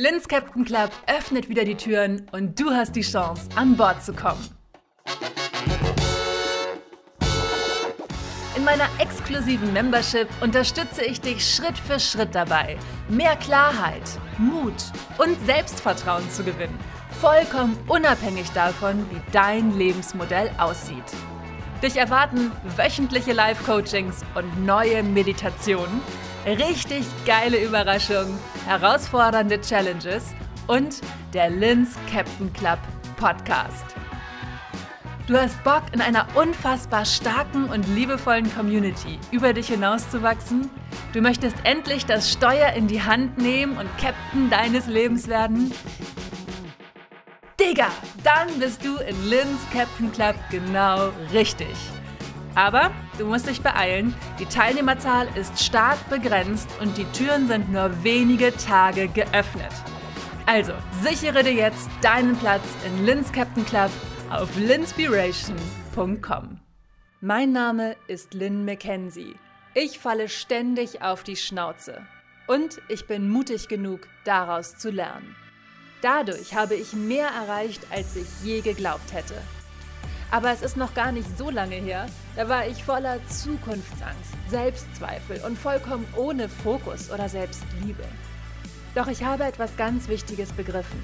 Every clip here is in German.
Linz Captain Club öffnet wieder die Türen und du hast die Chance, an Bord zu kommen. In meiner exklusiven Membership unterstütze ich dich Schritt für Schritt dabei, mehr Klarheit, Mut und Selbstvertrauen zu gewinnen. Vollkommen unabhängig davon, wie dein Lebensmodell aussieht. Dich erwarten wöchentliche Live-Coachings und neue Meditationen richtig geile Überraschungen, herausfordernde Challenges und der Linz Captain Club Podcast. Du hast Bock, in einer unfassbar starken und liebevollen Community über dich hinauszuwachsen? Du möchtest endlich das Steuer in die Hand nehmen und Captain deines Lebens werden? Digga, dann bist du in Linz Captain Club genau richtig. Aber du musst dich beeilen, die Teilnehmerzahl ist stark begrenzt und die Türen sind nur wenige Tage geöffnet. Also sichere dir jetzt deinen Platz in Linz Captain Club auf linspiration.com. Mein Name ist Lynn McKenzie. Ich falle ständig auf die Schnauze. Und ich bin mutig genug, daraus zu lernen. Dadurch habe ich mehr erreicht, als ich je geglaubt hätte. Aber es ist noch gar nicht so lange her, da war ich voller Zukunftsangst, Selbstzweifel und vollkommen ohne Fokus oder Selbstliebe. Doch ich habe etwas ganz Wichtiges begriffen.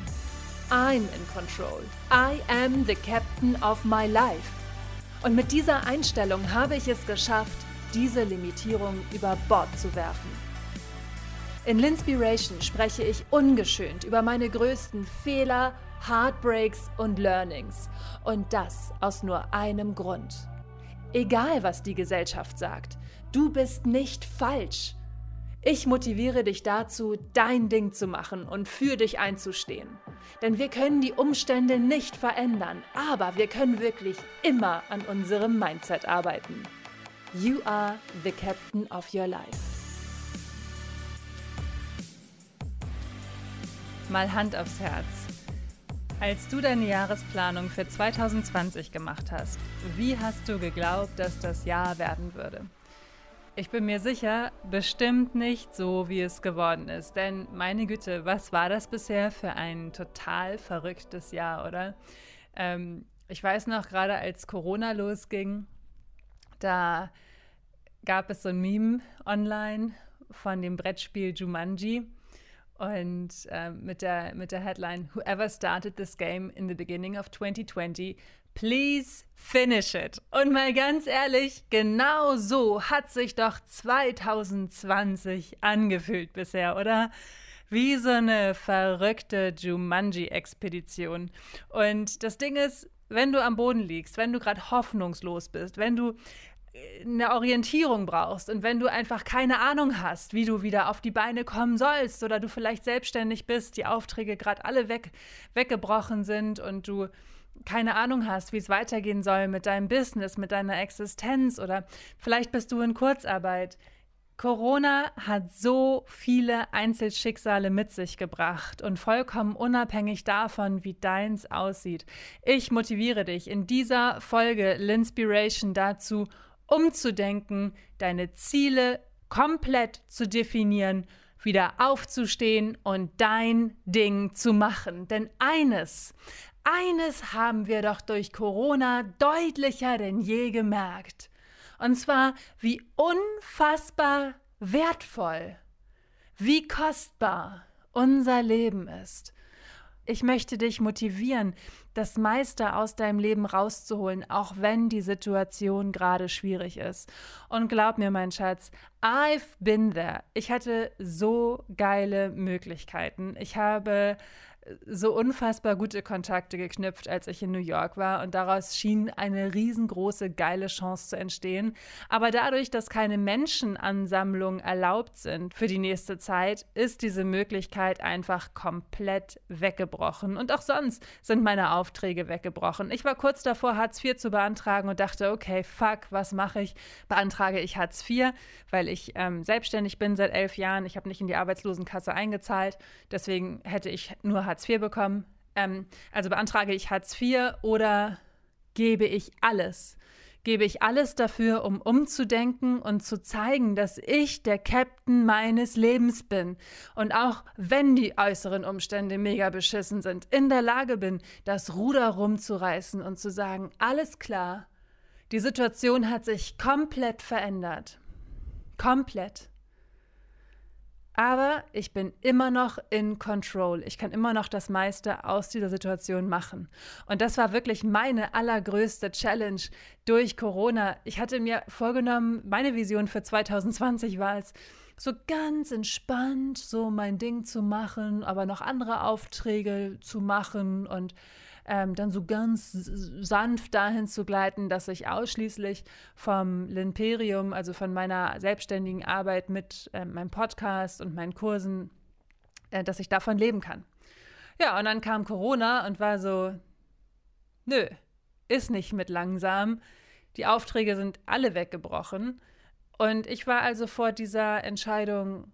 I'm in control. I am the captain of my life. Und mit dieser Einstellung habe ich es geschafft, diese Limitierung über Bord zu werfen. In Linspiration spreche ich ungeschönt über meine größten Fehler, Heartbreaks und Learnings. Und das aus nur einem Grund. Egal, was die Gesellschaft sagt, du bist nicht falsch. Ich motiviere dich dazu, dein Ding zu machen und für dich einzustehen. Denn wir können die Umstände nicht verändern, aber wir können wirklich immer an unserem Mindset arbeiten. You are the captain of your life. Mal Hand aufs Herz. Als du deine Jahresplanung für 2020 gemacht hast, wie hast du geglaubt, dass das Jahr werden würde? Ich bin mir sicher, bestimmt nicht so, wie es geworden ist. Denn meine Güte, was war das bisher für ein total verrücktes Jahr, oder? Ähm, ich weiß noch, gerade als Corona losging, da gab es so ein Meme online von dem Brettspiel Jumanji und äh, mit, der, mit der Headline Whoever started this game in the beginning of 2020, please finish it. Und mal ganz ehrlich, genau so hat sich doch 2020 angefühlt bisher, oder? Wie so eine verrückte Jumanji-Expedition. Und das Ding ist, wenn du am Boden liegst, wenn du gerade hoffnungslos bist, wenn du eine Orientierung brauchst und wenn du einfach keine Ahnung hast, wie du wieder auf die Beine kommen sollst oder du vielleicht selbstständig bist, die Aufträge gerade alle weg, weggebrochen sind und du keine Ahnung hast, wie es weitergehen soll mit deinem Business, mit deiner Existenz oder vielleicht bist du in Kurzarbeit. Corona hat so viele Einzelschicksale mit sich gebracht und vollkommen unabhängig davon, wie deins aussieht. Ich motiviere dich in dieser Folge Linspiration dazu, umzudenken, deine Ziele komplett zu definieren, wieder aufzustehen und dein Ding zu machen. Denn eines, eines haben wir doch durch Corona deutlicher denn je gemerkt. Und zwar, wie unfassbar wertvoll, wie kostbar unser Leben ist. Ich möchte dich motivieren, das meiste aus deinem Leben rauszuholen, auch wenn die Situation gerade schwierig ist. Und glaub mir, mein Schatz, I've been there. Ich hatte so geile Möglichkeiten. Ich habe so unfassbar gute Kontakte geknüpft, als ich in New York war und daraus schien eine riesengroße geile Chance zu entstehen. Aber dadurch, dass keine Menschenansammlungen erlaubt sind für die nächste Zeit, ist diese Möglichkeit einfach komplett weggebrochen. Und auch sonst sind meine Aufträge weggebrochen. Ich war kurz davor, Hartz IV zu beantragen und dachte, okay, fuck, was mache ich? Beantrage ich Hartz IV, weil ich ähm, selbstständig bin seit elf Jahren. Ich habe nicht in die Arbeitslosenkasse eingezahlt. Deswegen hätte ich nur Hartz Hartz IV bekommen. Ähm, also beantrage ich Hartz IV oder gebe ich alles? gebe ich alles dafür, um umzudenken und zu zeigen, dass ich der Captain meines Lebens bin und auch wenn die äußeren Umstände mega beschissen sind, in der Lage bin, das Ruder rumzureißen und zu sagen, alles klar, die Situation hat sich komplett verändert. Komplett. Aber ich bin immer noch in Control. Ich kann immer noch das meiste aus dieser Situation machen. Und das war wirklich meine allergrößte Challenge durch Corona. Ich hatte mir vorgenommen, meine Vision für 2020 war es, so ganz entspannt so mein Ding zu machen, aber noch andere Aufträge zu machen und ähm, dann so ganz sanft dahin zu gleiten, dass ich ausschließlich vom Limperium, also von meiner selbstständigen Arbeit mit äh, meinem Podcast und meinen Kursen, äh, dass ich davon leben kann. Ja, und dann kam Corona und war so, nö, ist nicht mit langsam. Die Aufträge sind alle weggebrochen. Und ich war also vor dieser Entscheidung,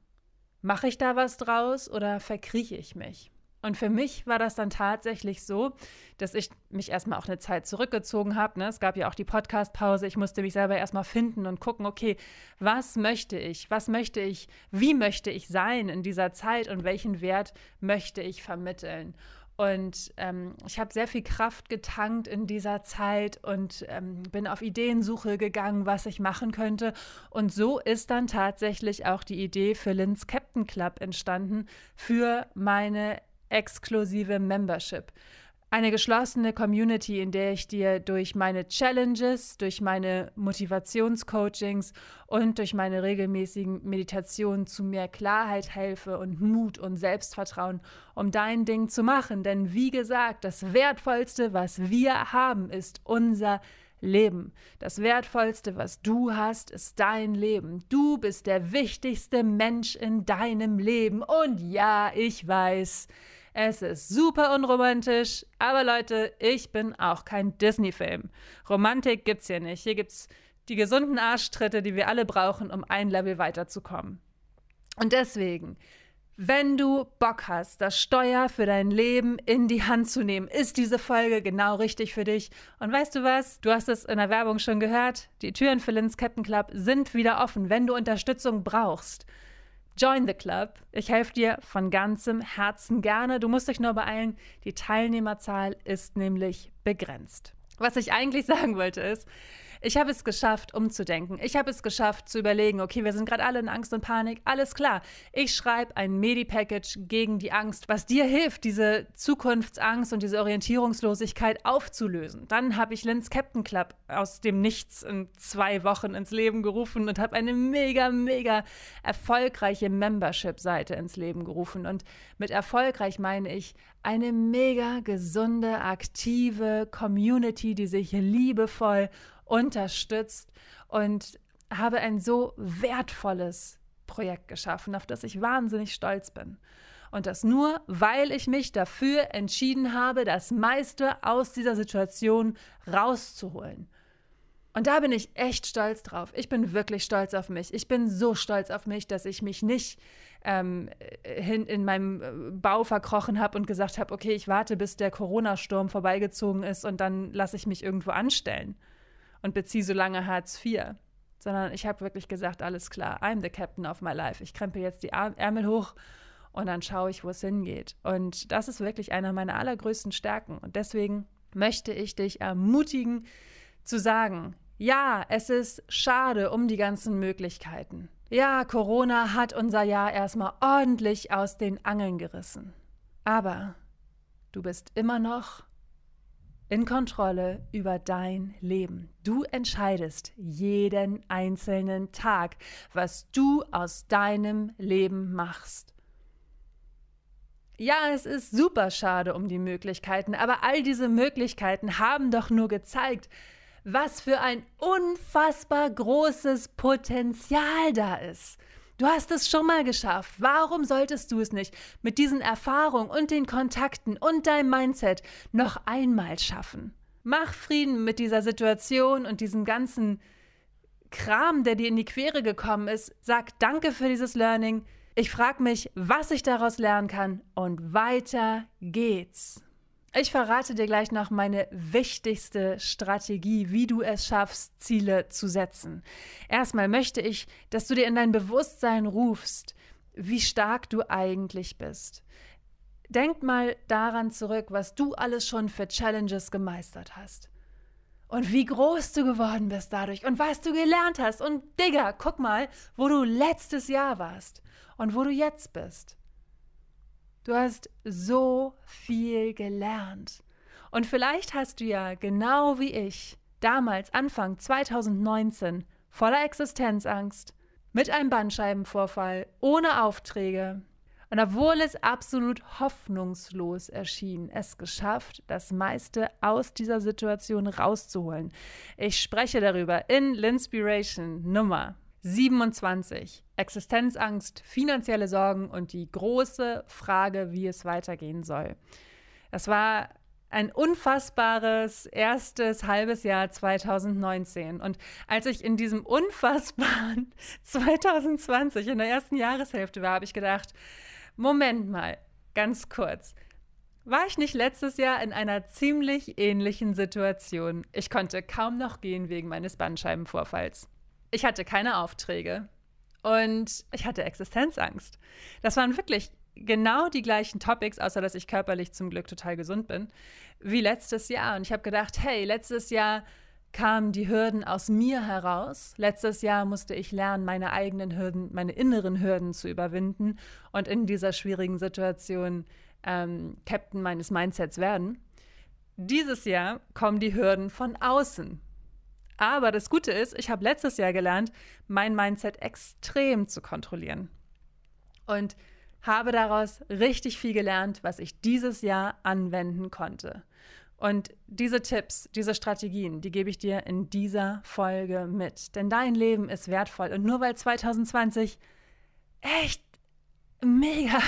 mache ich da was draus oder verkrieche ich mich? Und für mich war das dann tatsächlich so, dass ich mich erstmal auch eine Zeit zurückgezogen habe. Ne? Es gab ja auch die Podcast-Pause. Ich musste mich selber erstmal finden und gucken, okay, was möchte ich? Was möchte ich? Wie möchte ich sein in dieser Zeit und welchen Wert möchte ich vermitteln? Und ähm, ich habe sehr viel Kraft getankt in dieser Zeit und ähm, bin auf Ideensuche gegangen, was ich machen könnte. Und so ist dann tatsächlich auch die Idee für Lins Captain Club entstanden, für meine exklusive Membership. Eine geschlossene Community, in der ich dir durch meine Challenges, durch meine Motivationscoachings und durch meine regelmäßigen Meditationen zu mehr Klarheit helfe und Mut und Selbstvertrauen, um dein Ding zu machen. Denn wie gesagt, das Wertvollste, was wir haben, ist unser Leben. Das Wertvollste, was du hast, ist dein Leben. Du bist der wichtigste Mensch in deinem Leben. Und ja, ich weiß, es ist super unromantisch, aber Leute, ich bin auch kein Disney-Film. Romantik gibt's hier nicht. Hier gibt's die gesunden Arschtritte, die wir alle brauchen, um ein Level weiterzukommen. Und deswegen, wenn du Bock hast, das Steuer für dein Leben in die Hand zu nehmen, ist diese Folge genau richtig für dich. Und weißt du was? Du hast es in der Werbung schon gehört. Die Türen für Lins Captain Club sind wieder offen, wenn du Unterstützung brauchst. Join the Club. Ich helfe dir von ganzem Herzen gerne. Du musst dich nur beeilen. Die Teilnehmerzahl ist nämlich begrenzt. Was ich eigentlich sagen wollte ist, ich habe es geschafft, umzudenken. Ich habe es geschafft, zu überlegen, okay, wir sind gerade alle in Angst und Panik. Alles klar. Ich schreibe ein Medi-Package gegen die Angst, was dir hilft, diese Zukunftsangst und diese Orientierungslosigkeit aufzulösen. Dann habe ich Lins Captain Club aus dem Nichts in zwei Wochen ins Leben gerufen und habe eine mega, mega erfolgreiche Membership-Seite ins Leben gerufen. Und mit erfolgreich meine ich eine mega gesunde, aktive Community, die sich liebevoll unterstützt und habe ein so wertvolles Projekt geschaffen, auf das ich wahnsinnig stolz bin. Und das nur, weil ich mich dafür entschieden habe, das meiste aus dieser Situation rauszuholen. Und da bin ich echt stolz drauf. Ich bin wirklich stolz auf mich. Ich bin so stolz auf mich, dass ich mich nicht ähm, hin in meinem äh, Bau verkrochen habe und gesagt habe, okay, ich warte, bis der Corona-Sturm vorbeigezogen ist und dann lasse ich mich irgendwo anstellen und beziehe so lange Hartz IV. Sondern ich habe wirklich gesagt, alles klar, I'm the captain of my life. Ich krempel jetzt die Ärmel hoch und dann schaue ich, wo es hingeht. Und das ist wirklich einer meiner allergrößten Stärken. Und deswegen möchte ich dich ermutigen zu sagen, ja, es ist schade um die ganzen Möglichkeiten. Ja, Corona hat unser Jahr erstmal ordentlich aus den Angeln gerissen. Aber du bist immer noch in Kontrolle über dein Leben. Du entscheidest jeden einzelnen Tag, was du aus deinem Leben machst. Ja, es ist super schade um die Möglichkeiten, aber all diese Möglichkeiten haben doch nur gezeigt, was für ein unfassbar großes Potenzial da ist. Du hast es schon mal geschafft. Warum solltest du es nicht mit diesen Erfahrungen und den Kontakten und deinem Mindset noch einmal schaffen? Mach Frieden mit dieser Situation und diesem ganzen Kram, der dir in die Quere gekommen ist. Sag Danke für dieses Learning. Ich frage mich, was ich daraus lernen kann und weiter geht's. Ich verrate dir gleich noch meine wichtigste Strategie, wie du es schaffst, Ziele zu setzen. Erstmal möchte ich, dass du dir in dein Bewusstsein rufst, wie stark du eigentlich bist. Denk mal daran zurück, was du alles schon für Challenges gemeistert hast. Und wie groß du geworden bist dadurch und was du gelernt hast. Und Digga, guck mal, wo du letztes Jahr warst und wo du jetzt bist. Du hast so viel gelernt. Und vielleicht hast du ja genau wie ich damals Anfang 2019 voller Existenzangst, mit einem Bandscheibenvorfall, ohne Aufträge und obwohl es absolut hoffnungslos erschien, es geschafft, das meiste aus dieser Situation rauszuholen. Ich spreche darüber in Linspiration Nummer 27. Existenzangst, finanzielle Sorgen und die große Frage, wie es weitergehen soll. Es war ein unfassbares erstes halbes Jahr 2019. Und als ich in diesem unfassbaren 2020 in der ersten Jahreshälfte war, habe ich gedacht, Moment mal, ganz kurz. War ich nicht letztes Jahr in einer ziemlich ähnlichen Situation? Ich konnte kaum noch gehen wegen meines Bandscheibenvorfalls. Ich hatte keine Aufträge und ich hatte Existenzangst. Das waren wirklich genau die gleichen Topics, außer dass ich körperlich zum Glück total gesund bin, wie letztes Jahr. Und ich habe gedacht, hey, letztes Jahr kamen die Hürden aus mir heraus. Letztes Jahr musste ich lernen, meine eigenen Hürden, meine inneren Hürden zu überwinden und in dieser schwierigen Situation ähm, Captain meines Mindsets werden. Dieses Jahr kommen die Hürden von außen. Aber das Gute ist, ich habe letztes Jahr gelernt, mein Mindset extrem zu kontrollieren. Und habe daraus richtig viel gelernt, was ich dieses Jahr anwenden konnte. Und diese Tipps, diese Strategien, die gebe ich dir in dieser Folge mit. Denn dein Leben ist wertvoll. Und nur weil 2020 echt mega,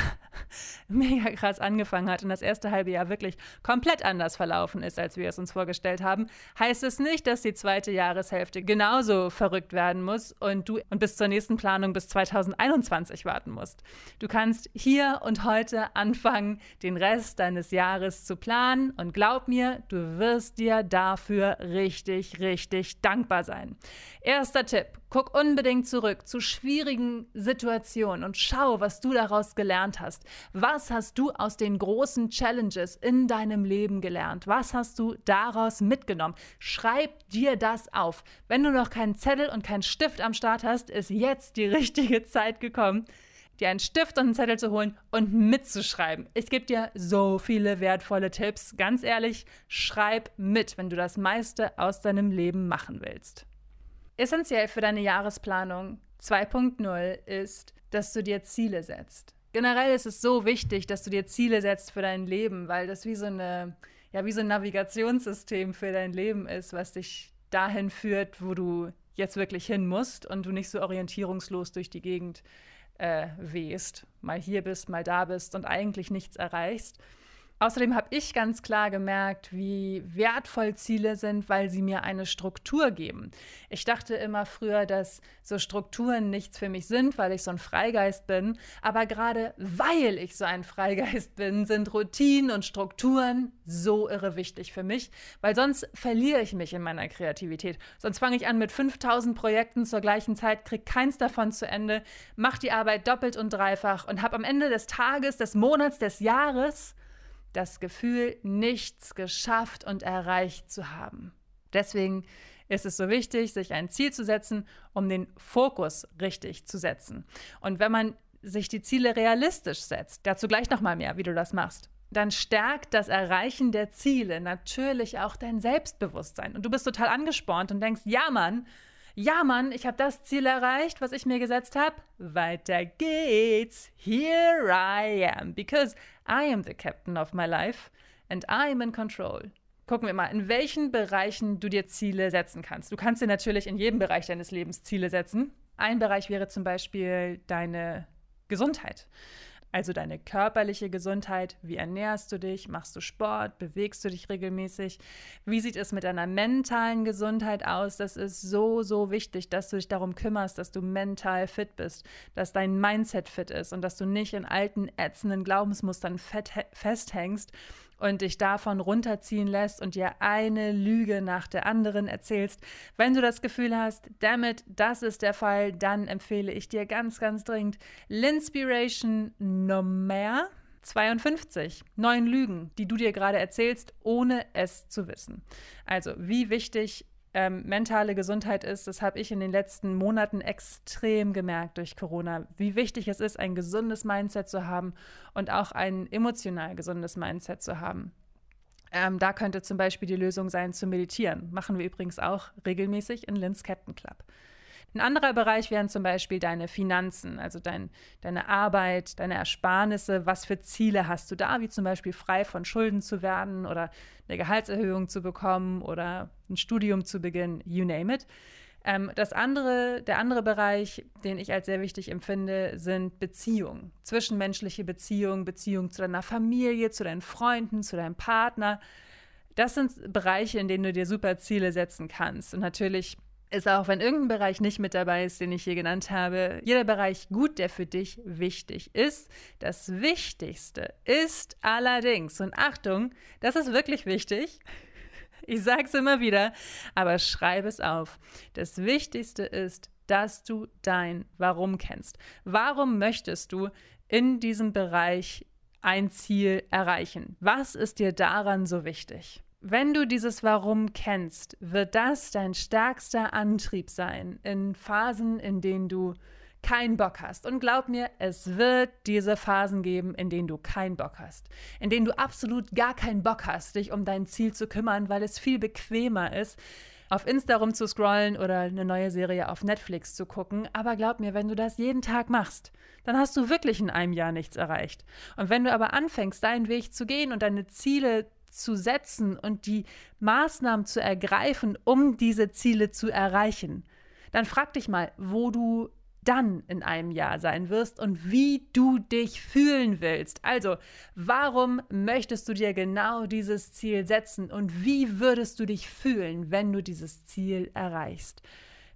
mega krass angefangen hat und das erste halbe Jahr wirklich komplett anders verlaufen ist, als wir es uns vorgestellt haben, heißt es nicht, dass die zweite Jahreshälfte genauso verrückt werden muss und du und bis zur nächsten Planung bis 2021 warten musst. Du kannst hier und heute anfangen, den Rest deines Jahres zu planen und glaub mir, du wirst dir dafür richtig, richtig dankbar sein. Erster Tipp, guck unbedingt zurück zu schwierigen Situationen und schau, was du daraus gelernt hast. Was hast du aus den großen Challenges in deinem Leben gelernt? Was hast du daraus mitgenommen? Schreib dir das auf. Wenn du noch keinen Zettel und keinen Stift am Start hast, ist jetzt die richtige Zeit gekommen, dir einen Stift und einen Zettel zu holen und mitzuschreiben. Ich gebe dir so viele wertvolle Tipps. Ganz ehrlich, schreib mit, wenn du das meiste aus deinem Leben machen willst. Essentiell für deine Jahresplanung 2.0 ist, dass du dir Ziele setzt. Generell ist es so wichtig, dass du dir Ziele setzt für dein Leben, weil das wie so eine ja wie so ein Navigationssystem für dein Leben ist, was dich dahin führt, wo du jetzt wirklich hin musst und du nicht so orientierungslos durch die Gegend äh, wehst, mal hier bist, mal da bist und eigentlich nichts erreichst. Außerdem habe ich ganz klar gemerkt, wie wertvoll Ziele sind, weil sie mir eine Struktur geben. Ich dachte immer früher, dass so Strukturen nichts für mich sind, weil ich so ein Freigeist bin. Aber gerade weil ich so ein Freigeist bin, sind Routinen und Strukturen so irre wichtig für mich, weil sonst verliere ich mich in meiner Kreativität. Sonst fange ich an mit 5000 Projekten zur gleichen Zeit, kriege keins davon zu Ende, mache die Arbeit doppelt und dreifach und habe am Ende des Tages, des Monats, des Jahres das Gefühl, nichts geschafft und erreicht zu haben. Deswegen ist es so wichtig, sich ein Ziel zu setzen, um den Fokus richtig zu setzen. Und wenn man sich die Ziele realistisch setzt, dazu gleich nochmal mehr, wie du das machst, dann stärkt das Erreichen der Ziele natürlich auch dein Selbstbewusstsein. Und du bist total angespornt und denkst, ja Mann, ja Mann, ich habe das Ziel erreicht, was ich mir gesetzt habe. Weiter geht's. Here I am. Because I am the captain of my life and I am in control. Gucken wir mal, in welchen Bereichen du dir Ziele setzen kannst. Du kannst dir natürlich in jedem Bereich deines Lebens Ziele setzen. Ein Bereich wäre zum Beispiel deine Gesundheit. Also deine körperliche Gesundheit, wie ernährst du dich, machst du Sport, bewegst du dich regelmäßig, wie sieht es mit deiner mentalen Gesundheit aus? Das ist so, so wichtig, dass du dich darum kümmerst, dass du mental fit bist, dass dein Mindset fit ist und dass du nicht in alten, ätzenden Glaubensmustern festhängst und dich davon runterziehen lässt und dir eine Lüge nach der anderen erzählst. Wenn du das Gefühl hast, damit, das ist der Fall, dann empfehle ich dir ganz, ganz dringend Linspiration Nummer 52. Neun Lügen, die du dir gerade erzählst, ohne es zu wissen. Also, wie wichtig ähm, mentale Gesundheit ist, das habe ich in den letzten Monaten extrem gemerkt durch Corona, wie wichtig es ist, ein gesundes Mindset zu haben und auch ein emotional gesundes Mindset zu haben. Ähm, da könnte zum Beispiel die Lösung sein, zu meditieren. Machen wir übrigens auch regelmäßig in Linz Captain Club. Ein anderer Bereich wären zum Beispiel deine Finanzen, also dein, deine Arbeit, deine Ersparnisse. Was für Ziele hast du da, wie zum Beispiel frei von Schulden zu werden oder eine Gehaltserhöhung zu bekommen oder ein Studium zu beginnen, you name it. Ähm, das andere, der andere Bereich, den ich als sehr wichtig empfinde, sind Beziehungen. Zwischenmenschliche Beziehungen, Beziehungen zu deiner Familie, zu deinen Freunden, zu deinem Partner. Das sind Bereiche, in denen du dir super Ziele setzen kannst. Und natürlich ist auch, wenn irgendein Bereich nicht mit dabei ist, den ich hier genannt habe, jeder Bereich gut, der für dich wichtig ist. Das Wichtigste ist allerdings, und Achtung, das ist wirklich wichtig, ich sage es immer wieder, aber schreibe es auf. Das Wichtigste ist, dass du dein Warum kennst. Warum möchtest du in diesem Bereich ein Ziel erreichen? Was ist dir daran so wichtig? Wenn du dieses Warum kennst, wird das dein stärkster Antrieb sein in Phasen, in denen du keinen Bock hast. Und glaub mir, es wird diese Phasen geben, in denen du keinen Bock hast. In denen du absolut gar keinen Bock hast, dich um dein Ziel zu kümmern, weil es viel bequemer ist, auf Insta rumzuscrollen oder eine neue Serie auf Netflix zu gucken. Aber glaub mir, wenn du das jeden Tag machst, dann hast du wirklich in einem Jahr nichts erreicht. Und wenn du aber anfängst, deinen Weg zu gehen und deine Ziele zu setzen und die Maßnahmen zu ergreifen, um diese Ziele zu erreichen, dann frag dich mal, wo du dann in einem Jahr sein wirst und wie du dich fühlen willst. Also, warum möchtest du dir genau dieses Ziel setzen und wie würdest du dich fühlen, wenn du dieses Ziel erreichst?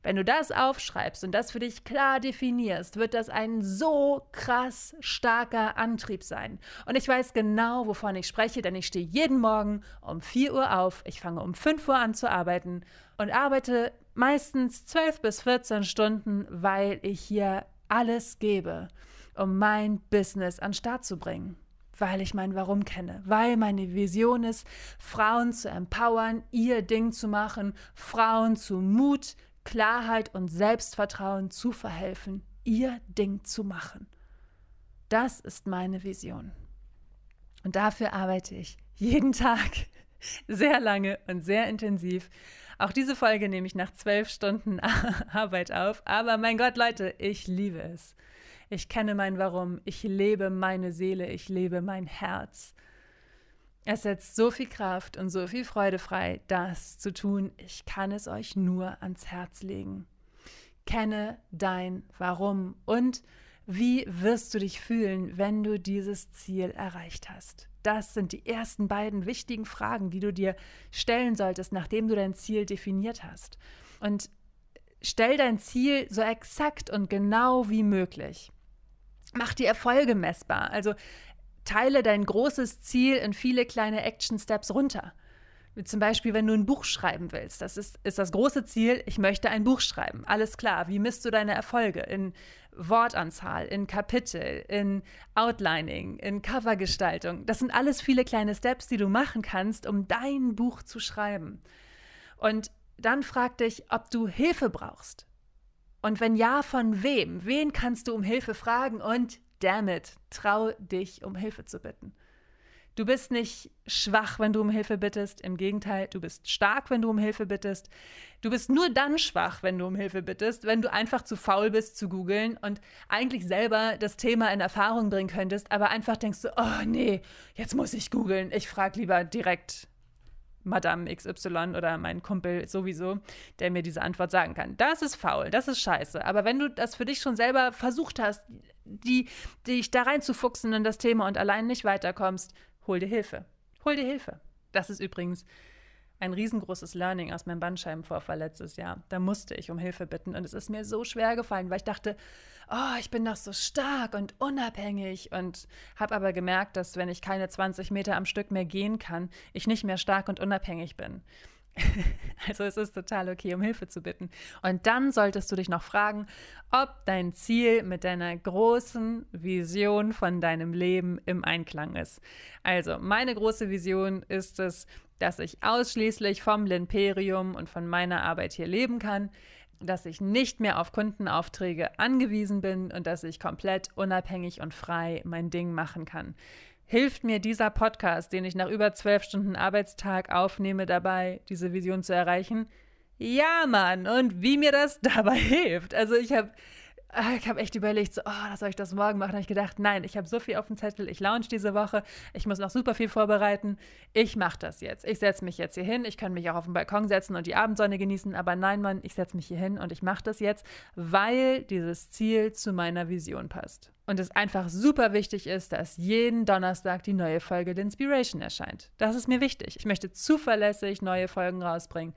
Wenn du das aufschreibst und das für dich klar definierst, wird das ein so krass starker Antrieb sein. Und ich weiß genau, wovon ich spreche, denn ich stehe jeden Morgen um 4 Uhr auf, ich fange um 5 Uhr an zu arbeiten und arbeite meistens 12 bis 14 Stunden, weil ich hier alles gebe, um mein Business an Start zu bringen weil ich mein Warum kenne, weil meine Vision ist, Frauen zu empowern, ihr Ding zu machen, Frauen zu Mut, Klarheit und Selbstvertrauen zu verhelfen, ihr Ding zu machen. Das ist meine Vision. Und dafür arbeite ich jeden Tag sehr lange und sehr intensiv. Auch diese Folge nehme ich nach zwölf Stunden Arbeit auf. Aber mein Gott, Leute, ich liebe es. Ich kenne mein Warum. Ich lebe meine Seele. Ich lebe mein Herz. Es setzt so viel Kraft und so viel Freude frei, das zu tun. Ich kann es euch nur ans Herz legen. Kenne dein Warum und wie wirst du dich fühlen, wenn du dieses Ziel erreicht hast? Das sind die ersten beiden wichtigen Fragen, die du dir stellen solltest, nachdem du dein Ziel definiert hast. Und stell dein Ziel so exakt und genau wie möglich. Mach die Erfolge messbar. Also teile dein großes Ziel in viele kleine Action-Steps runter. Wie zum Beispiel, wenn du ein Buch schreiben willst. Das ist, ist das große Ziel, ich möchte ein Buch schreiben. Alles klar. Wie misst du deine Erfolge? In Wortanzahl, in Kapitel, in Outlining, in Covergestaltung. Das sind alles viele kleine Steps, die du machen kannst, um dein Buch zu schreiben. Und dann frag dich, ob du Hilfe brauchst. Und wenn ja, von wem? Wen kannst du um Hilfe fragen? Und damn it, trau dich, um Hilfe zu bitten. Du bist nicht schwach, wenn du um Hilfe bittest. Im Gegenteil, du bist stark, wenn du um Hilfe bittest. Du bist nur dann schwach, wenn du um Hilfe bittest, wenn du einfach zu faul bist zu googeln und eigentlich selber das Thema in Erfahrung bringen könntest, aber einfach denkst du, oh nee, jetzt muss ich googeln. Ich frage lieber direkt Madame XY oder mein Kumpel sowieso, der mir diese Antwort sagen kann. Das ist faul, das ist scheiße. Aber wenn du das für dich schon selber versucht hast, die, dich da reinzufuchsen in das Thema und allein nicht weiterkommst, hol dir Hilfe. Hol dir Hilfe. Das ist übrigens ein riesengroßes Learning aus meinem Bandscheibenvorfall letztes Jahr. Da musste ich um Hilfe bitten und es ist mir so schwer gefallen, weil ich dachte, oh, ich bin doch so stark und unabhängig und habe aber gemerkt, dass wenn ich keine 20 Meter am Stück mehr gehen kann, ich nicht mehr stark und unabhängig bin. Also es ist total okay, um Hilfe zu bitten. Und dann solltest du dich noch fragen, ob dein Ziel mit deiner großen Vision von deinem Leben im Einklang ist. Also meine große Vision ist es, dass ich ausschließlich vom Limperium und von meiner Arbeit hier leben kann, dass ich nicht mehr auf Kundenaufträge angewiesen bin und dass ich komplett unabhängig und frei mein Ding machen kann. Hilft mir dieser Podcast, den ich nach über zwölf Stunden Arbeitstag aufnehme, dabei, diese Vision zu erreichen? Ja, Mann, und wie mir das dabei hilft. Also ich habe ich habe echt überlegt, so, oh, soll ich das morgen machen? Da habe ich gedacht, nein, ich habe so viel auf dem Zettel, ich launch diese Woche, ich muss noch super viel vorbereiten. Ich mache das jetzt. Ich setze mich jetzt hier hin. Ich kann mich auch auf den Balkon setzen und die Abendsonne genießen, aber nein, Mann, ich setze mich hier hin und ich mache das jetzt, weil dieses Ziel zu meiner Vision passt. Und es einfach super wichtig ist, dass jeden Donnerstag die neue Folge der Inspiration erscheint. Das ist mir wichtig. Ich möchte zuverlässig neue Folgen rausbringen,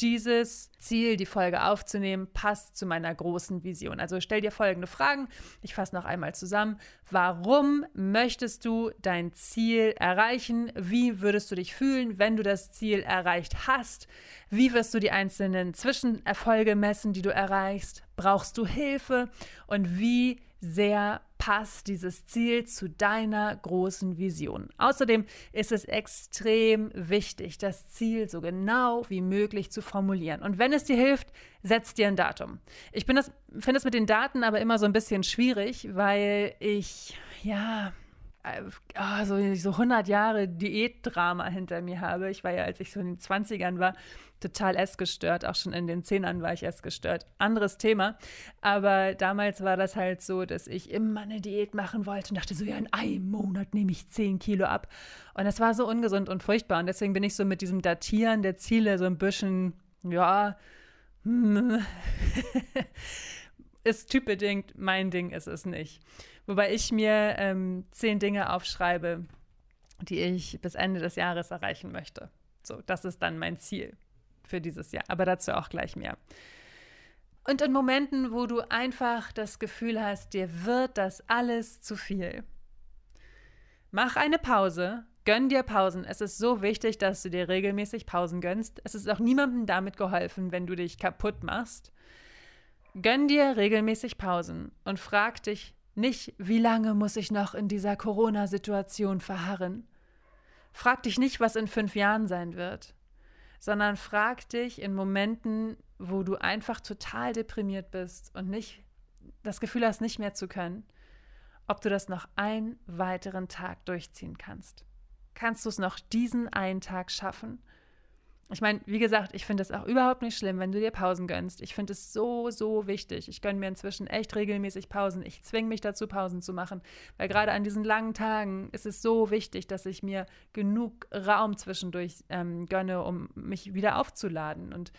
dieses Ziel, die Folge aufzunehmen, passt zu meiner großen Vision. Also stell dir folgende Fragen. Ich fasse noch einmal zusammen. Warum möchtest du dein Ziel erreichen? Wie würdest du dich fühlen, wenn du das Ziel erreicht hast? Wie wirst du die einzelnen Zwischenerfolge messen, die du erreichst? Brauchst du Hilfe? Und wie sehr passt dieses Ziel zu deiner großen Vision. Außerdem ist es extrem wichtig, das Ziel so genau wie möglich zu formulieren. Und wenn es dir hilft, setz dir ein Datum. Ich finde es mit den Daten aber immer so ein bisschen schwierig, weil ich, ja, oh, so, so 100 Jahre Diätdrama hinter mir habe. Ich war ja, als ich so in den 20ern war, total essgestört. Auch schon in den Zehnern war ich essgestört. Anderes Thema. Aber damals war das halt so, dass ich immer eine Diät machen wollte und dachte so, ja, in einem Monat nehme ich 10 Kilo ab. Und das war so ungesund und furchtbar. Und deswegen bin ich so mit diesem Datieren der Ziele so ein bisschen, ja, ist typbedingt, mein Ding ist es nicht. Wobei ich mir ähm, zehn Dinge aufschreibe, die ich bis Ende des Jahres erreichen möchte. So, das ist dann mein Ziel für dieses Jahr. Aber dazu auch gleich mehr. Und in Momenten, wo du einfach das Gefühl hast, dir wird das alles zu viel, mach eine Pause, gönn dir Pausen. Es ist so wichtig, dass du dir regelmäßig Pausen gönnst. Es ist auch niemandem damit geholfen, wenn du dich kaputt machst. Gönn dir regelmäßig Pausen und frag dich nicht, wie lange muss ich noch in dieser Corona-Situation verharren. Frag dich nicht, was in fünf Jahren sein wird sondern frag dich in Momenten, wo du einfach total deprimiert bist und nicht das Gefühl hast, nicht mehr zu können, ob du das noch einen weiteren Tag durchziehen kannst. Kannst du es noch diesen einen Tag schaffen? Ich meine, wie gesagt, ich finde es auch überhaupt nicht schlimm, wenn du dir Pausen gönnst. Ich finde es so, so wichtig. Ich gönne mir inzwischen echt regelmäßig Pausen. Ich zwinge mich dazu, Pausen zu machen, weil gerade an diesen langen Tagen ist es so wichtig, dass ich mir genug Raum zwischendurch ähm, gönne, um mich wieder aufzuladen. Und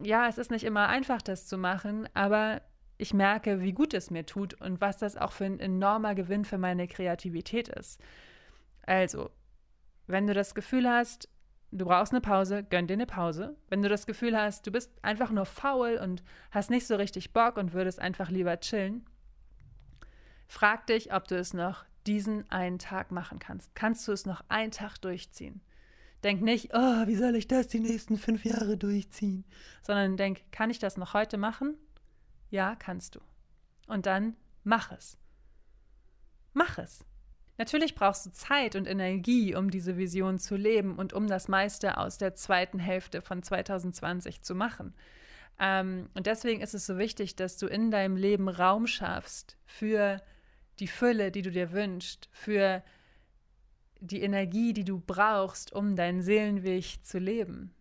ja, es ist nicht immer einfach, das zu machen, aber ich merke, wie gut es mir tut und was das auch für ein enormer Gewinn für meine Kreativität ist. Also, wenn du das Gefühl hast, du brauchst eine Pause, gönn dir eine Pause. Wenn du das Gefühl hast, du bist einfach nur faul und hast nicht so richtig Bock und würdest einfach lieber chillen, frag dich, ob du es noch diesen einen Tag machen kannst. Kannst du es noch einen Tag durchziehen? Denk nicht, oh, wie soll ich das die nächsten fünf Jahre durchziehen? Sondern denk, kann ich das noch heute machen? Ja, kannst du. Und dann mach es. Mach es. Natürlich brauchst du Zeit und Energie, um diese Vision zu leben und um das meiste aus der zweiten Hälfte von 2020 zu machen. Ähm, und deswegen ist es so wichtig, dass du in deinem Leben Raum schaffst für die Fülle, die du dir wünschst, für die Energie, die du brauchst, um deinen Seelenweg zu leben.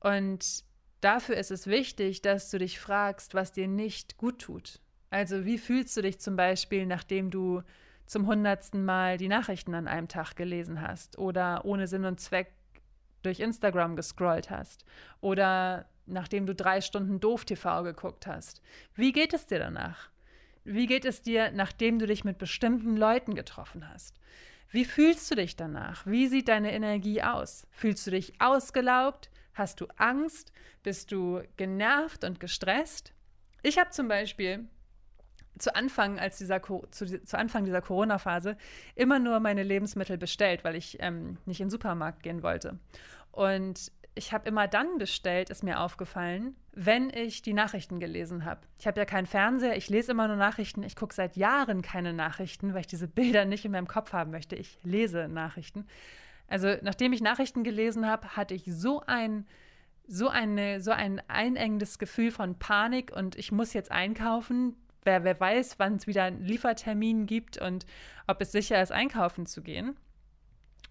Und dafür ist es wichtig, dass du dich fragst, was dir nicht gut tut. Also wie fühlst du dich zum Beispiel, nachdem du zum hundertsten Mal die Nachrichten an einem Tag gelesen hast oder ohne Sinn und Zweck durch Instagram gescrollt hast oder nachdem du drei Stunden Doof TV geguckt hast. Wie geht es dir danach? Wie geht es dir, nachdem du dich mit bestimmten Leuten getroffen hast? Wie fühlst du dich danach? Wie sieht deine Energie aus? Fühlst du dich ausgelaugt? Hast du Angst? Bist du genervt und gestresst? Ich habe zum Beispiel zu Anfang, als dieser, zu, zu Anfang dieser Corona-Phase immer nur meine Lebensmittel bestellt, weil ich ähm, nicht in den Supermarkt gehen wollte. Und ich habe immer dann bestellt, ist mir aufgefallen, wenn ich die Nachrichten gelesen habe. Ich habe ja keinen Fernseher, ich lese immer nur Nachrichten. Ich gucke seit Jahren keine Nachrichten, weil ich diese Bilder nicht in meinem Kopf haben möchte. Ich lese Nachrichten. Also nachdem ich Nachrichten gelesen habe, hatte ich so ein so, eine, so ein einengendes Gefühl von Panik und ich muss jetzt einkaufen. Wer, wer weiß, wann es wieder einen Liefertermin gibt und ob es sicher ist, einkaufen zu gehen.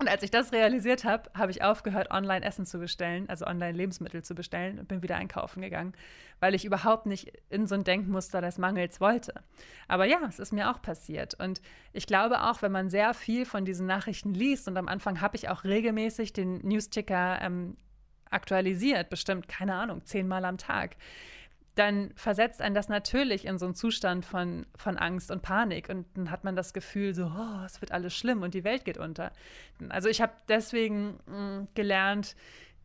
Und als ich das realisiert habe, habe ich aufgehört, online Essen zu bestellen, also online Lebensmittel zu bestellen und bin wieder einkaufen gegangen, weil ich überhaupt nicht in so ein Denkmuster des Mangels wollte. Aber ja, es ist mir auch passiert. Und ich glaube auch, wenn man sehr viel von diesen Nachrichten liest, und am Anfang habe ich auch regelmäßig den Newsticker ähm, aktualisiert, bestimmt, keine Ahnung, zehnmal am Tag dann versetzt einen das natürlich in so einen Zustand von, von Angst und Panik. Und dann hat man das Gefühl, so, oh, es wird alles schlimm und die Welt geht unter. Also ich habe deswegen mh, mm, gelernt,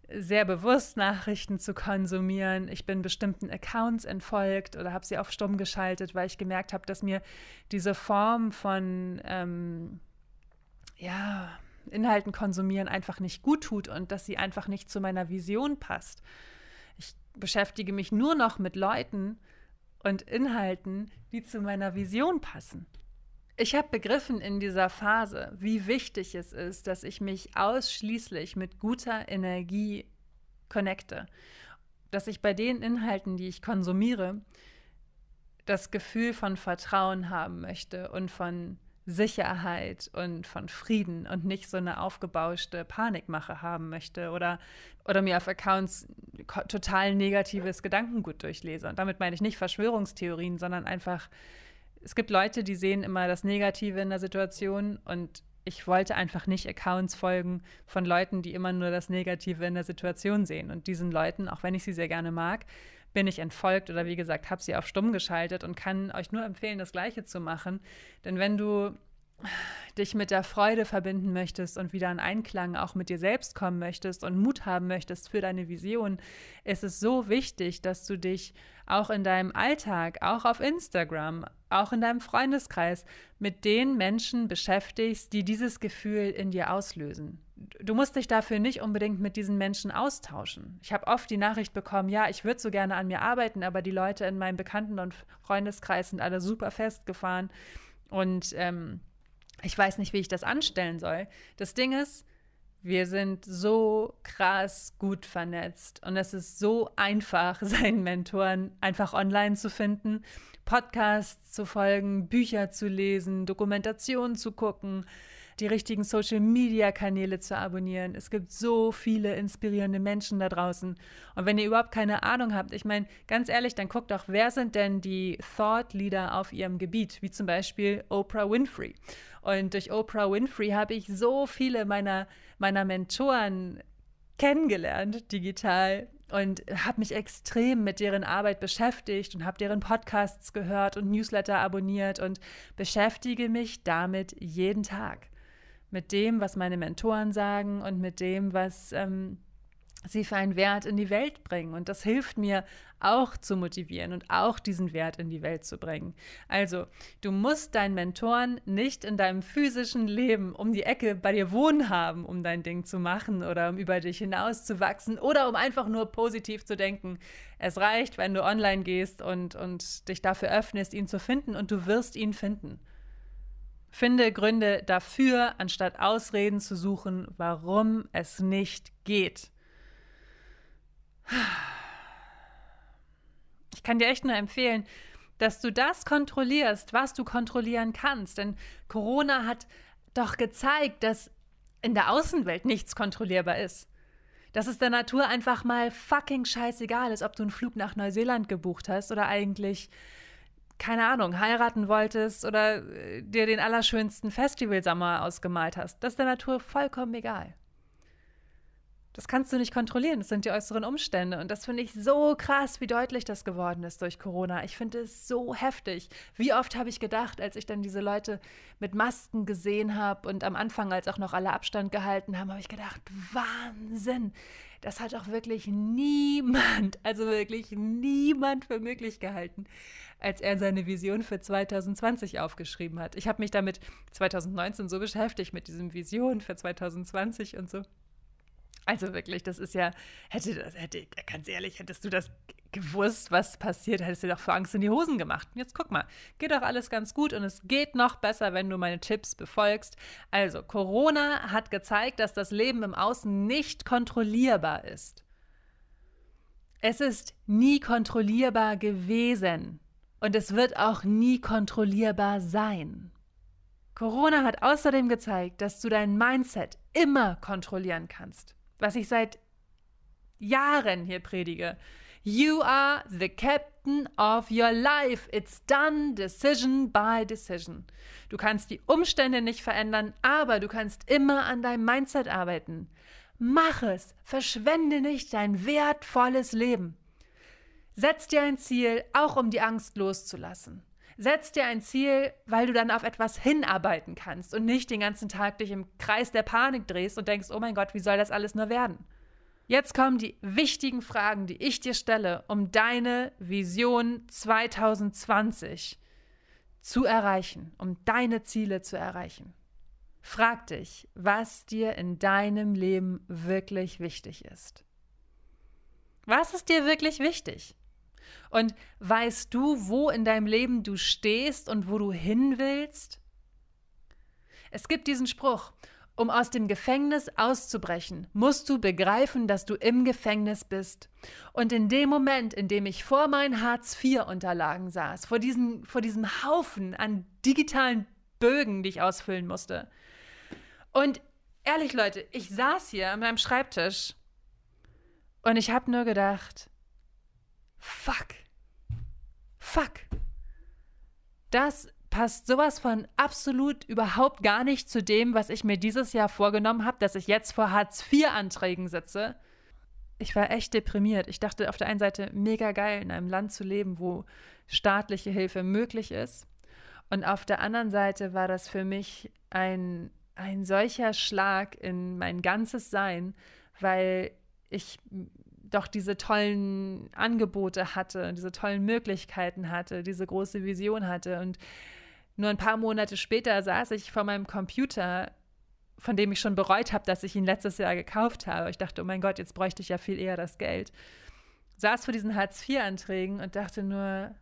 sehr bewusst Nachrichten zu konsumieren. Ich bin bestimmten Accounts entfolgt oder habe sie auf stumm geschaltet, weil ich gemerkt habe, dass mir diese Form von ähm, ja, Inhalten konsumieren einfach nicht gut tut und dass sie einfach nicht zu meiner Vision passt beschäftige mich nur noch mit Leuten und Inhalten, die zu meiner Vision passen. Ich habe begriffen in dieser Phase, wie wichtig es ist, dass ich mich ausschließlich mit guter Energie connecte. Dass ich bei den Inhalten, die ich konsumiere, das Gefühl von Vertrauen haben möchte und von Sicherheit und von Frieden und nicht so eine aufgebauschte Panikmache haben möchte oder, oder mir auf Accounts total negatives Gedankengut durchlese. Und damit meine ich nicht Verschwörungstheorien, sondern einfach, es gibt Leute, die sehen immer das Negative in der Situation und ich wollte einfach nicht Accounts folgen von Leuten, die immer nur das Negative in der Situation sehen. Und diesen Leuten, auch wenn ich sie sehr gerne mag, bin ich entfolgt oder wie gesagt, habe sie auf stumm geschaltet und kann euch nur empfehlen, das Gleiche zu machen. Denn wenn du dich mit der Freude verbinden möchtest und wieder in Einklang auch mit dir selbst kommen möchtest und Mut haben möchtest für deine Vision, ist es so wichtig, dass du dich auch in deinem Alltag, auch auf Instagram, auch in deinem Freundeskreis mit den Menschen beschäftigst, die dieses Gefühl in dir auslösen. Du musst dich dafür nicht unbedingt mit diesen Menschen austauschen. Ich habe oft die Nachricht bekommen, ja, ich würde so gerne an mir arbeiten, aber die Leute in meinem Bekannten- und Freundeskreis sind alle super festgefahren und ähm, ich weiß nicht, wie ich das anstellen soll. Das Ding ist, wir sind so krass gut vernetzt und es ist so einfach, seinen Mentoren einfach online zu finden, Podcasts zu folgen, Bücher zu lesen, Dokumentationen zu gucken die richtigen Social-Media-Kanäle zu abonnieren. Es gibt so viele inspirierende Menschen da draußen. Und wenn ihr überhaupt keine Ahnung habt, ich meine, ganz ehrlich, dann guckt doch, wer sind denn die Thought-Leader auf ihrem Gebiet, wie zum Beispiel Oprah Winfrey. Und durch Oprah Winfrey habe ich so viele meiner, meiner Mentoren kennengelernt, digital, und habe mich extrem mit deren Arbeit beschäftigt und habe deren Podcasts gehört und Newsletter abonniert und beschäftige mich damit jeden Tag mit dem, was meine Mentoren sagen und mit dem, was ähm, sie für einen Wert in die Welt bringen. Und das hilft mir auch zu motivieren und auch diesen Wert in die Welt zu bringen. Also, du musst deinen Mentoren nicht in deinem physischen Leben um die Ecke bei dir wohnen haben, um dein Ding zu machen oder um über dich hinaus zu wachsen oder um einfach nur positiv zu denken. Es reicht, wenn du online gehst und, und dich dafür öffnest, ihn zu finden und du wirst ihn finden. Finde Gründe dafür, anstatt Ausreden zu suchen, warum es nicht geht. Ich kann dir echt nur empfehlen, dass du das kontrollierst, was du kontrollieren kannst. Denn Corona hat doch gezeigt, dass in der Außenwelt nichts kontrollierbar ist. Dass es der Natur einfach mal fucking scheißegal ist, ob du einen Flug nach Neuseeland gebucht hast oder eigentlich keine Ahnung, heiraten wolltest oder äh, dir den allerschönsten Festivalsommer ausgemalt hast. Das ist der Natur vollkommen egal. Das kannst du nicht kontrollieren. Das sind die äußeren Umstände. Und das finde ich so krass, wie deutlich das geworden ist durch Corona. Ich finde es so heftig. Wie oft habe ich gedacht, als ich dann diese Leute mit Masken gesehen habe und am Anfang, als auch noch alle Abstand gehalten haben, habe ich gedacht, Wahnsinn. Das hat auch wirklich niemand, also wirklich niemand für möglich gehalten, als er seine Vision für 2020 aufgeschrieben hat. Ich habe mich damit 2019 so beschäftigt mit diesem Vision für 2020 und so. Also wirklich, das ist ja, hätte das, hätte, ganz ehrlich, hättest du das gewusst, was passiert, hättest du doch vor Angst in die Hosen gemacht. Jetzt guck mal, geht doch alles ganz gut und es geht noch besser, wenn du meine Tipps befolgst. Also, Corona hat gezeigt, dass das Leben im Außen nicht kontrollierbar ist. Es ist nie kontrollierbar gewesen und es wird auch nie kontrollierbar sein. Corona hat außerdem gezeigt, dass du dein Mindset immer kontrollieren kannst was ich seit Jahren hier predige. You are the captain of your life. It's done decision by decision. Du kannst die Umstände nicht verändern, aber du kannst immer an deinem Mindset arbeiten. Mach es. Verschwende nicht dein wertvolles Leben. Setz dir ein Ziel, auch um die Angst loszulassen. Setz dir ein Ziel, weil du dann auf etwas hinarbeiten kannst und nicht den ganzen Tag dich im Kreis der Panik drehst und denkst, oh mein Gott, wie soll das alles nur werden? Jetzt kommen die wichtigen Fragen, die ich dir stelle, um deine Vision 2020 zu erreichen, um deine Ziele zu erreichen. Frag dich, was dir in deinem Leben wirklich wichtig ist. Was ist dir wirklich wichtig? Und weißt du, wo in deinem Leben du stehst und wo du hin willst? Es gibt diesen Spruch, um aus dem Gefängnis auszubrechen, musst du begreifen, dass du im Gefängnis bist. Und in dem Moment, in dem ich vor meinen Hartz-IV-Unterlagen saß, vor, diesen, vor diesem Haufen an digitalen Bögen, die ich ausfüllen musste. Und ehrlich, Leute, ich saß hier an meinem Schreibtisch und ich habe nur gedacht, fuck, fuck. Das passt sowas von absolut überhaupt gar nicht zu dem, was ich mir dieses Jahr vorgenommen habe, dass ich jetzt vor Hartz-IV-Anträgen sitze. Ich war echt deprimiert. Ich dachte auf der einen Seite mega geil, in einem Land zu leben, wo staatliche Hilfe möglich ist. Und auf der anderen Seite war das für mich ein, ein solcher Schlag in mein ganzes Sein, weil ich doch diese tollen Angebote hatte, diese tollen Möglichkeiten hatte, diese große Vision hatte. Und nur ein paar Monate später saß ich vor meinem Computer, von dem ich schon bereut habe, dass ich ihn letztes Jahr gekauft habe. Ich dachte, oh mein Gott, jetzt bräuchte ich ja viel eher das Geld. Saß vor diesen Hartz-IV-Anträgen und dachte nur,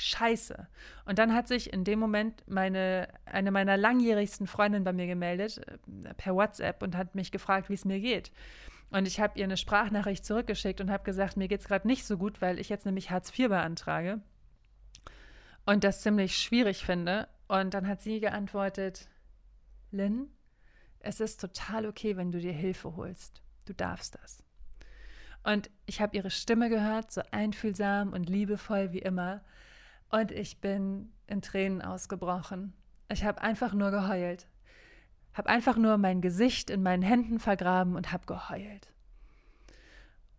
Scheiße. Und dann hat sich in dem Moment meine, eine meiner langjährigsten Freundinnen bei mir gemeldet, äh, per WhatsApp, und hat mich gefragt, wie es mir geht. Und ich habe ihr eine Sprachnachricht zurückgeschickt und habe gesagt, mir geht es gerade nicht so gut, weil ich jetzt nämlich Hartz IV beantrage und das ziemlich schwierig finde. Und dann hat sie geantwortet, Lynn, es ist total okay, wenn du dir Hilfe holst. Du darfst das. Und ich habe ihre Stimme gehört, so einfühlsam und liebevoll wie immer. Und ich bin in Tränen ausgebrochen. Ich habe einfach nur geheult habe einfach nur mein Gesicht in meinen Händen vergraben und habe geheult.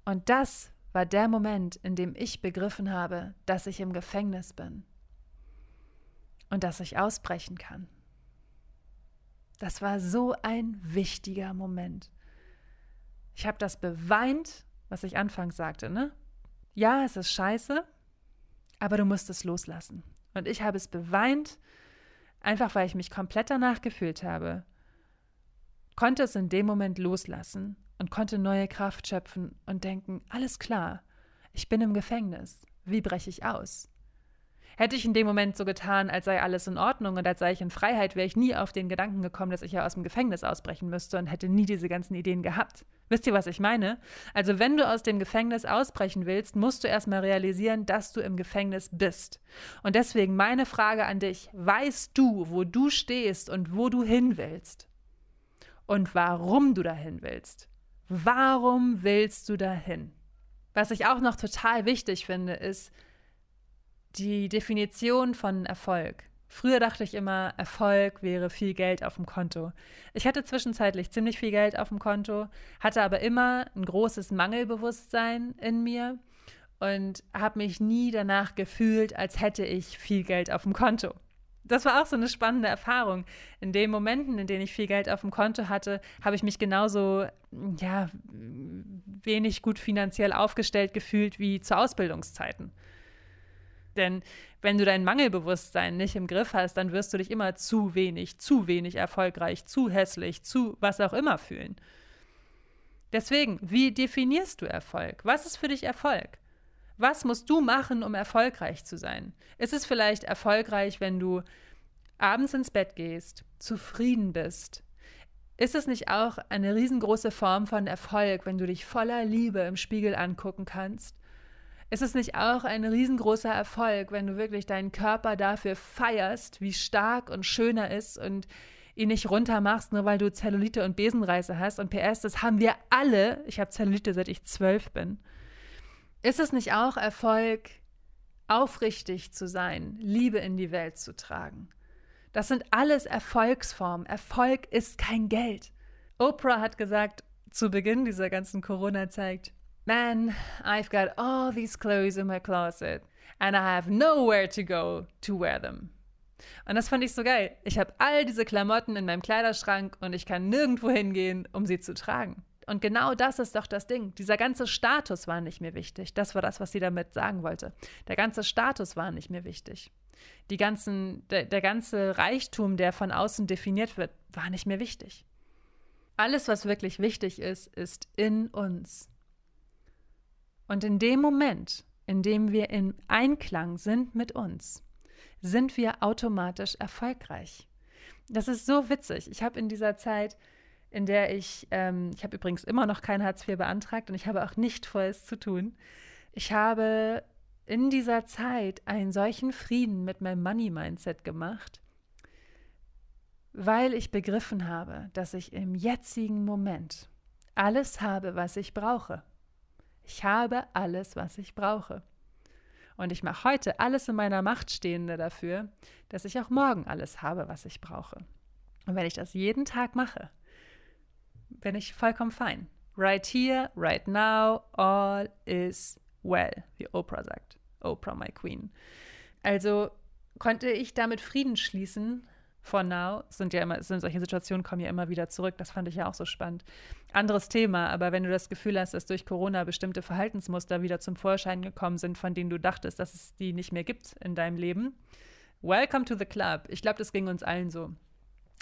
Und das war der Moment, in dem ich begriffen habe, dass ich im Gefängnis bin und dass ich ausbrechen kann. Das war so ein wichtiger Moment. Ich habe das beweint, was ich anfangs sagte, ne? Ja, es ist scheiße, aber du musst es loslassen. Und ich habe es beweint, einfach weil ich mich komplett danach gefühlt habe, konnte es in dem Moment loslassen und konnte neue Kraft schöpfen und denken, alles klar, ich bin im Gefängnis, wie breche ich aus? Hätte ich in dem Moment so getan, als sei alles in Ordnung und als sei ich in Freiheit, wäre ich nie auf den Gedanken gekommen, dass ich ja aus dem Gefängnis ausbrechen müsste und hätte nie diese ganzen Ideen gehabt. Wisst ihr, was ich meine? Also, wenn du aus dem Gefängnis ausbrechen willst, musst du erstmal realisieren, dass du im Gefängnis bist. Und deswegen meine Frage an dich: Weißt du, wo du stehst und wo du hin willst? Und warum du dahin willst. Warum willst du dahin? Was ich auch noch total wichtig finde, ist die Definition von Erfolg. Früher dachte ich immer, Erfolg wäre viel Geld auf dem Konto. Ich hatte zwischenzeitlich ziemlich viel Geld auf dem Konto, hatte aber immer ein großes Mangelbewusstsein in mir und habe mich nie danach gefühlt, als hätte ich viel Geld auf dem Konto. Das war auch so eine spannende Erfahrung. In den Momenten, in denen ich viel Geld auf dem Konto hatte, habe ich mich genauso ja, wenig gut finanziell aufgestellt gefühlt wie zu Ausbildungszeiten. Denn wenn du dein Mangelbewusstsein nicht im Griff hast, dann wirst du dich immer zu wenig, zu wenig erfolgreich, zu hässlich, zu was auch immer fühlen. Deswegen, wie definierst du Erfolg? Was ist für dich Erfolg? Was musst du machen, um erfolgreich zu sein? Ist es vielleicht erfolgreich, wenn du abends ins Bett gehst, zufrieden bist? Ist es nicht auch eine riesengroße Form von Erfolg, wenn du dich voller Liebe im Spiegel angucken kannst ist es nicht auch ein riesengroßer Erfolg, wenn du wirklich deinen Körper dafür feierst, wie stark und schön er ist und ihn nicht runtermachst, nur weil du Zellulite und Besenreißer hast? Und PS, das haben wir alle. Ich habe Zellulite, seit ich zwölf bin. Ist es nicht auch Erfolg, aufrichtig zu sein, Liebe in die Welt zu tragen? Das sind alles Erfolgsformen. Erfolg ist kein Geld. Oprah hat gesagt, zu Beginn dieser ganzen Corona-Zeit, Man, I've got all these clothes in my closet and I have nowhere to go to wear them. Und das fand ich so geil. Ich habe all diese Klamotten in meinem Kleiderschrank und ich kann nirgendwo hingehen, um sie zu tragen. Und genau das ist doch das Ding. Dieser ganze Status war nicht mehr wichtig. Das war das, was sie damit sagen wollte. Der ganze Status war nicht mehr wichtig. Die ganzen, der, der ganze Reichtum, der von außen definiert wird, war nicht mehr wichtig. Alles, was wirklich wichtig ist, ist in uns. Und in dem Moment, in dem wir im Einklang sind mit uns, sind wir automatisch erfolgreich. Das ist so witzig. Ich habe in dieser Zeit, in der ich, ähm, ich habe übrigens immer noch kein Hartz IV beantragt und ich habe auch nicht vor, es zu tun. Ich habe in dieser Zeit einen solchen Frieden mit meinem Money-Mindset gemacht, weil ich begriffen habe, dass ich im jetzigen Moment alles habe, was ich brauche. Ich habe alles, was ich brauche. Und ich mache heute alles in meiner Macht Stehende dafür, dass ich auch morgen alles habe, was ich brauche. Und wenn ich das jeden Tag mache, bin ich vollkommen fein. Right here, right now, all is well, wie Oprah sagt. Oprah, my queen. Also konnte ich damit Frieden schließen, for now, sind ja immer, sind solche Situationen kommen ja immer wieder zurück. Das fand ich ja auch so spannend. Anderes Thema, aber wenn du das Gefühl hast, dass durch Corona bestimmte Verhaltensmuster wieder zum Vorschein gekommen sind, von denen du dachtest, dass es die nicht mehr gibt in deinem Leben, welcome to the club. Ich glaube, das ging uns allen so.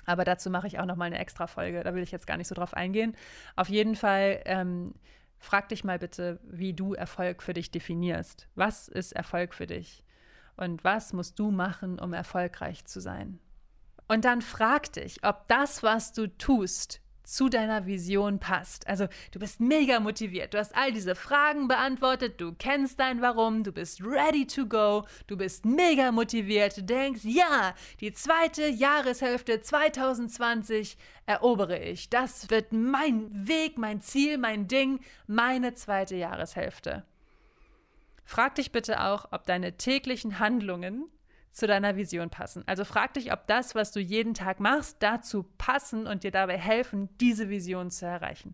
Aber dazu mache ich auch noch mal eine extra Folge. Da will ich jetzt gar nicht so drauf eingehen. Auf jeden Fall ähm, frag dich mal bitte, wie du Erfolg für dich definierst. Was ist Erfolg für dich? Und was musst du machen, um erfolgreich zu sein? Und dann frag dich, ob das, was du tust, zu deiner Vision passt. Also du bist mega motiviert, du hast all diese Fragen beantwortet, du kennst dein Warum, du bist ready to go, du bist mega motiviert, du denkst, ja, die zweite Jahreshälfte 2020 erobere ich. Das wird mein Weg, mein Ziel, mein Ding, meine zweite Jahreshälfte. Frag dich bitte auch, ob deine täglichen Handlungen zu deiner Vision passen. Also frag dich, ob das, was du jeden Tag machst, dazu passen und dir dabei helfen, diese Vision zu erreichen.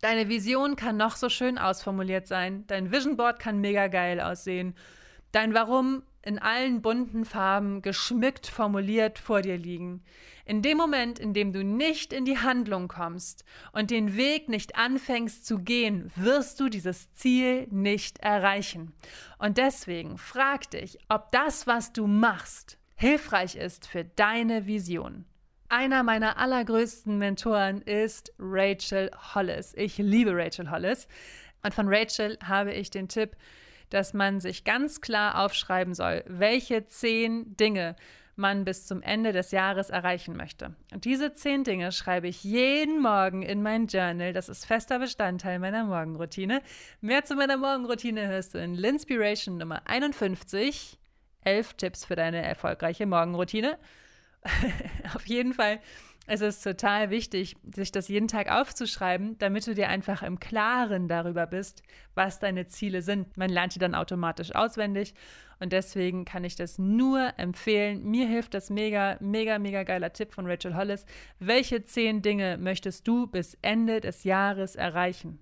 Deine Vision kann noch so schön ausformuliert sein, dein Vision Board kann mega geil aussehen, dein Warum in allen bunten Farben geschmückt formuliert vor dir liegen. In dem Moment, in dem du nicht in die Handlung kommst und den Weg nicht anfängst zu gehen, wirst du dieses Ziel nicht erreichen. Und deswegen frag dich, ob das, was du machst, hilfreich ist für deine Vision. Einer meiner allergrößten Mentoren ist Rachel Hollis. Ich liebe Rachel Hollis. Und von Rachel habe ich den Tipp, dass man sich ganz klar aufschreiben soll, welche zehn Dinge man bis zum Ende des Jahres erreichen möchte. Und diese zehn Dinge schreibe ich jeden Morgen in mein Journal. Das ist fester Bestandteil meiner Morgenroutine. Mehr zu meiner Morgenroutine hörst du in Linspiration Nummer 51. Elf Tipps für deine erfolgreiche Morgenroutine. Auf jeden Fall es ist total wichtig, sich das jeden Tag aufzuschreiben, damit du dir einfach im Klaren darüber bist, was deine Ziele sind. Man lernt die dann automatisch auswendig und deswegen kann ich das nur empfehlen. Mir hilft das mega, mega, mega geiler Tipp von Rachel Hollis. Welche zehn Dinge möchtest du bis Ende des Jahres erreichen?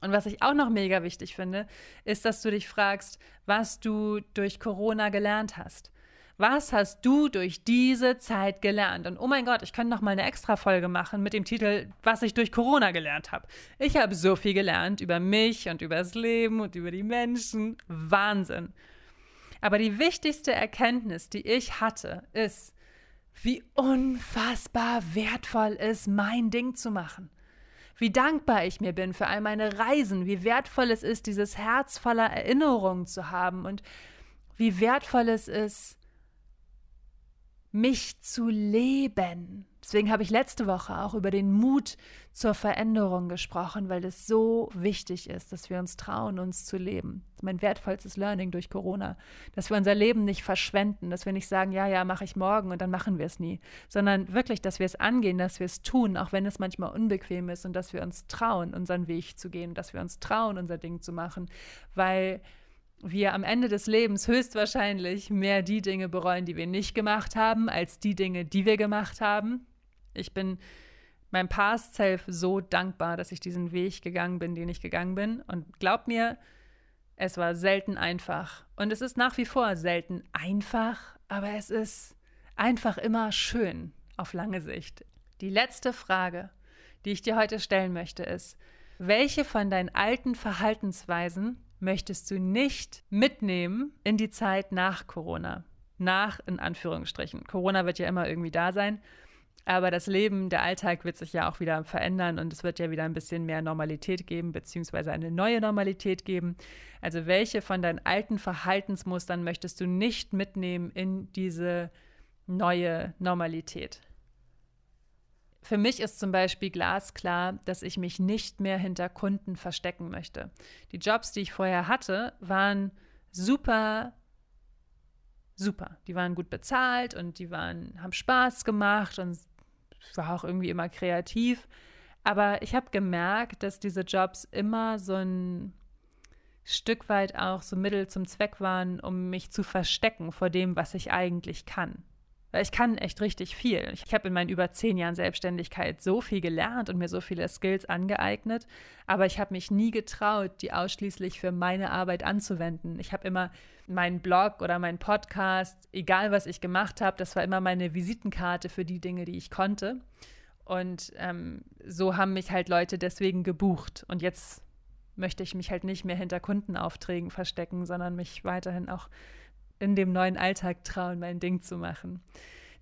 Und was ich auch noch mega wichtig finde, ist, dass du dich fragst, was du durch Corona gelernt hast. Was hast du durch diese Zeit gelernt? Und oh mein Gott, ich könnte noch mal eine extra Folge machen mit dem Titel Was ich durch Corona gelernt habe. Ich habe so viel gelernt über mich und über das Leben und über die Menschen. Wahnsinn. Aber die wichtigste Erkenntnis, die ich hatte, ist, wie unfassbar wertvoll ist, mein Ding zu machen. Wie dankbar ich mir bin für all meine Reisen, wie wertvoll es ist, dieses Herz voller Erinnerungen zu haben und wie wertvoll es ist, mich zu leben. Deswegen habe ich letzte Woche auch über den Mut zur Veränderung gesprochen, weil es so wichtig ist, dass wir uns trauen, uns zu leben. Mein wertvollstes Learning durch Corona, dass wir unser Leben nicht verschwenden, dass wir nicht sagen, ja, ja, mache ich morgen und dann machen wir es nie, sondern wirklich, dass wir es angehen, dass wir es tun, auch wenn es manchmal unbequem ist und dass wir uns trauen, unseren Weg zu gehen, dass wir uns trauen, unser Ding zu machen, weil wir am Ende des Lebens höchstwahrscheinlich mehr die Dinge bereuen, die wir nicht gemacht haben, als die Dinge, die wir gemacht haben. Ich bin meinem Past Self so dankbar, dass ich diesen Weg gegangen bin, den ich gegangen bin. Und glaub mir, es war selten einfach. Und es ist nach wie vor selten einfach, aber es ist einfach immer schön auf lange Sicht. Die letzte Frage, die ich dir heute stellen möchte, ist, welche von deinen alten Verhaltensweisen möchtest du nicht mitnehmen in die Zeit nach Corona. Nach, in Anführungsstrichen. Corona wird ja immer irgendwie da sein. Aber das Leben, der Alltag wird sich ja auch wieder verändern und es wird ja wieder ein bisschen mehr Normalität geben, beziehungsweise eine neue Normalität geben. Also welche von deinen alten Verhaltensmustern möchtest du nicht mitnehmen in diese neue Normalität? Für mich ist zum Beispiel glasklar, dass ich mich nicht mehr hinter Kunden verstecken möchte. Die Jobs, die ich vorher hatte, waren super, super. Die waren gut bezahlt und die waren, haben Spaß gemacht und ich war auch irgendwie immer kreativ. Aber ich habe gemerkt, dass diese Jobs immer so ein Stück weit auch so Mittel zum Zweck waren, um mich zu verstecken vor dem, was ich eigentlich kann. Weil ich kann echt richtig viel. Ich habe in meinen über zehn Jahren Selbstständigkeit so viel gelernt und mir so viele Skills angeeignet, aber ich habe mich nie getraut, die ausschließlich für meine Arbeit anzuwenden. Ich habe immer meinen Blog oder meinen Podcast, egal was ich gemacht habe, das war immer meine Visitenkarte für die Dinge, die ich konnte. Und ähm, so haben mich halt Leute deswegen gebucht. Und jetzt möchte ich mich halt nicht mehr hinter Kundenaufträgen verstecken, sondern mich weiterhin auch in dem neuen Alltag trauen, mein Ding zu machen.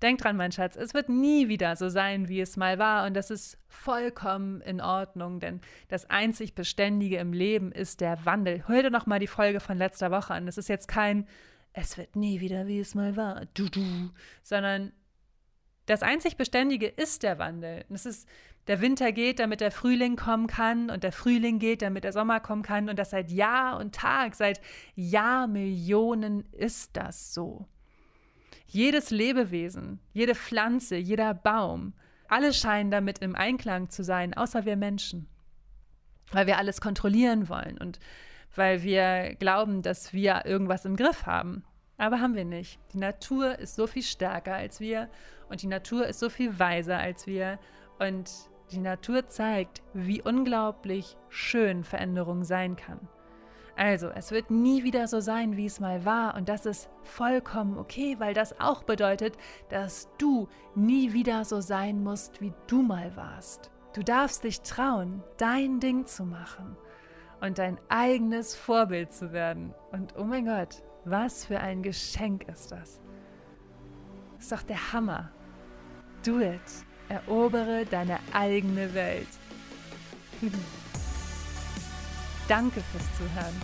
Denk dran, mein Schatz, es wird nie wieder so sein, wie es mal war und das ist vollkommen in Ordnung, denn das einzig Beständige im Leben ist der Wandel. Hör dir noch mal die Folge von letzter Woche an. Es ist jetzt kein es wird nie wieder, wie es mal war, du du, sondern das einzig Beständige ist der Wandel. Es ist der Winter geht, damit der Frühling kommen kann und der Frühling geht, damit der Sommer kommen kann und das seit Jahr und Tag, seit Jahrmillionen ist das so. Jedes Lebewesen, jede Pflanze, jeder Baum, alle scheinen damit im Einklang zu sein, außer wir Menschen. Weil wir alles kontrollieren wollen und weil wir glauben, dass wir irgendwas im Griff haben. Aber haben wir nicht. Die Natur ist so viel stärker als wir und die Natur ist so viel weiser als wir. Und die Natur zeigt, wie unglaublich schön Veränderung sein kann. Also, es wird nie wieder so sein, wie es mal war, und das ist vollkommen okay, weil das auch bedeutet, dass du nie wieder so sein musst, wie du mal warst. Du darfst dich trauen, dein Ding zu machen und dein eigenes Vorbild zu werden. Und oh mein Gott, was für ein Geschenk ist das? Ist doch der Hammer. Do it. Erobere deine eigene Welt. Danke fürs Zuhören.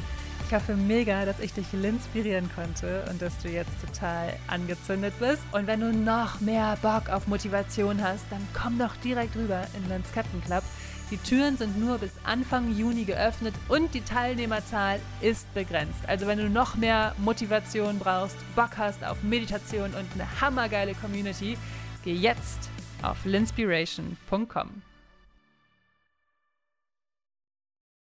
Ich hoffe mega, dass ich dich inspirieren konnte und dass du jetzt total angezündet bist. Und wenn du noch mehr Bock auf Motivation hast, dann komm doch direkt rüber in Lens Captain Club. Die Türen sind nur bis Anfang Juni geöffnet und die Teilnehmerzahl ist begrenzt. Also wenn du noch mehr Motivation brauchst, Bock hast auf Meditation und eine hammergeile Community, geh jetzt auf linspiration.com.